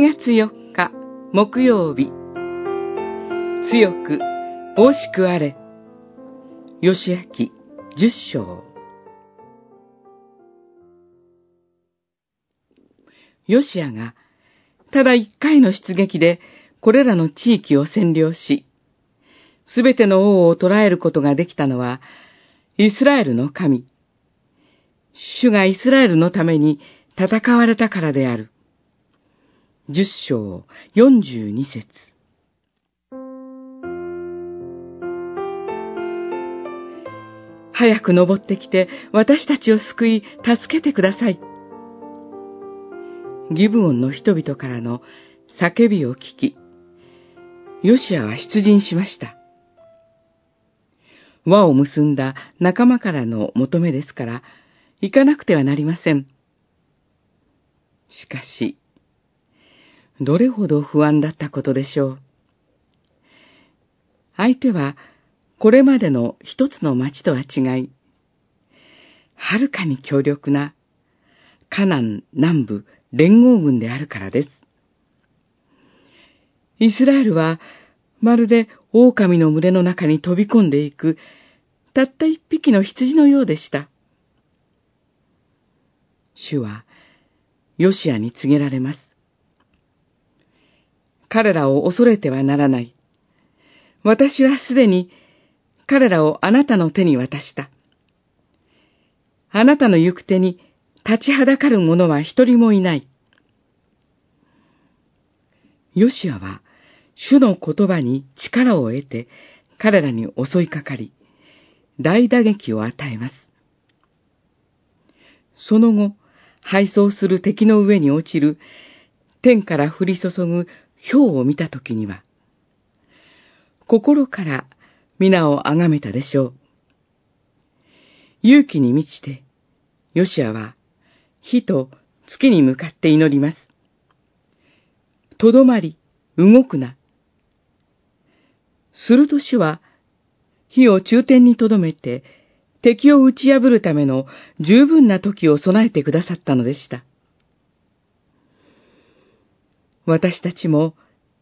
月4日木曜日。強く惜しくあれ。吉明十章。ヨシアがただ一回の出撃でこれらの地域を占領し、すべての王を捕らえることができたのは、イスラエルの神、主がイスラエルのために戦われたからである。十章四十二節早く登ってきて私たちを救い助けてください。ギブオンの人々からの叫びを聞き、ヨシアは出陣しました。輪を結んだ仲間からの求めですから、行かなくてはなりません。しかし、どれほど不安だったことでしょう。相手は、これまでの一つの町とは違い、はるかに強力な、カナン南部連合軍であるからです。イスラエルは、まるで狼の群れの中に飛び込んでいく、たった一匹の羊のようでした。主は、ヨシアに告げられます。彼らを恐れてはならない。私はすでに彼らをあなたの手に渡した。あなたの行く手に立ちはだかる者は一人もいない。ヨシアは主の言葉に力を得て彼らに襲いかかり、大打撃を与えます。その後、敗走する敵の上に落ちる天から降り注ぐ氷を見たときには、心から皆を崇めたでしょう。勇気に満ちて、ヨシアは火と月に向かって祈ります。とどまり、動くな。すると主は、火を中天にとどめて、敵を打ち破るための十分な時を備えてくださったのでした。私たちも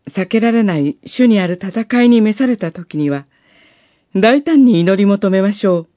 避けられない主にある戦いに召された時には、大胆に祈り求めましょう。